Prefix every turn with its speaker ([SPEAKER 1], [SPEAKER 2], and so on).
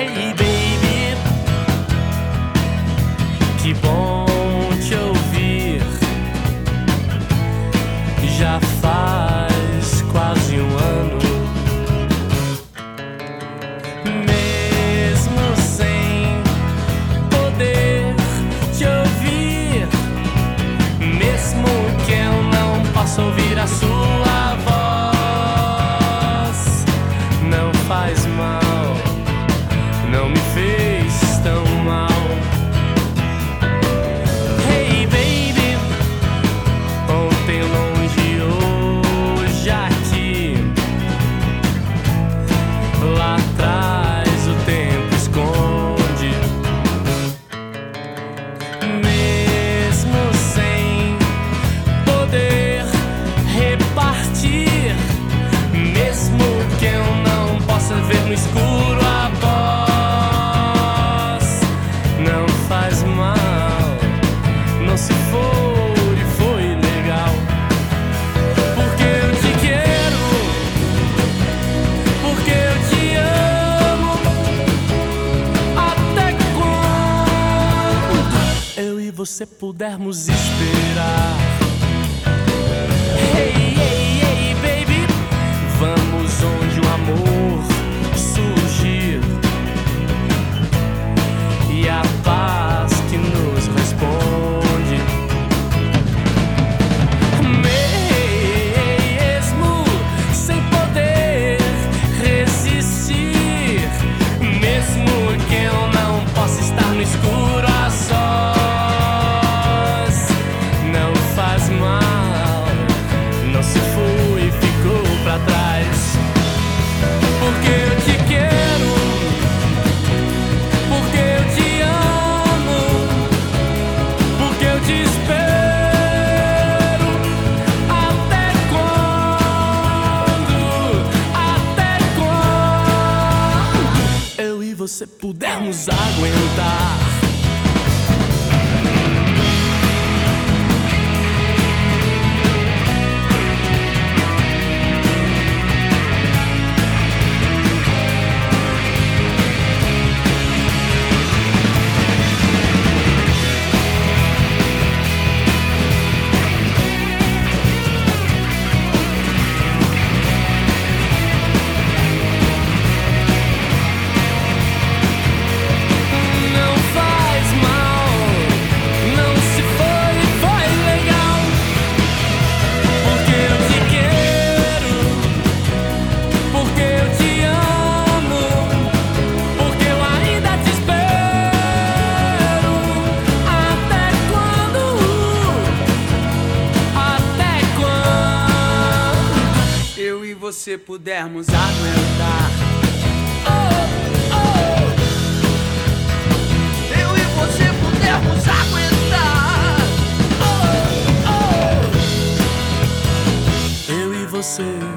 [SPEAKER 1] Hey baby, que bom te ouvir. Já faz quase um ano. Mesmo sem poder te ouvir, mesmo que eu não possa ouvir a sua voz, não faz mal. Você pudermos esperar. Mal, não se foi, ficou pra trás. Porque eu te quero, porque eu te amo, porque eu te espero. Até quando? Até quando? Eu e você pudermos aguentar. você pudermos aguentar. Eu e você pudermos aguentar. Oh, oh. Eu
[SPEAKER 2] e você.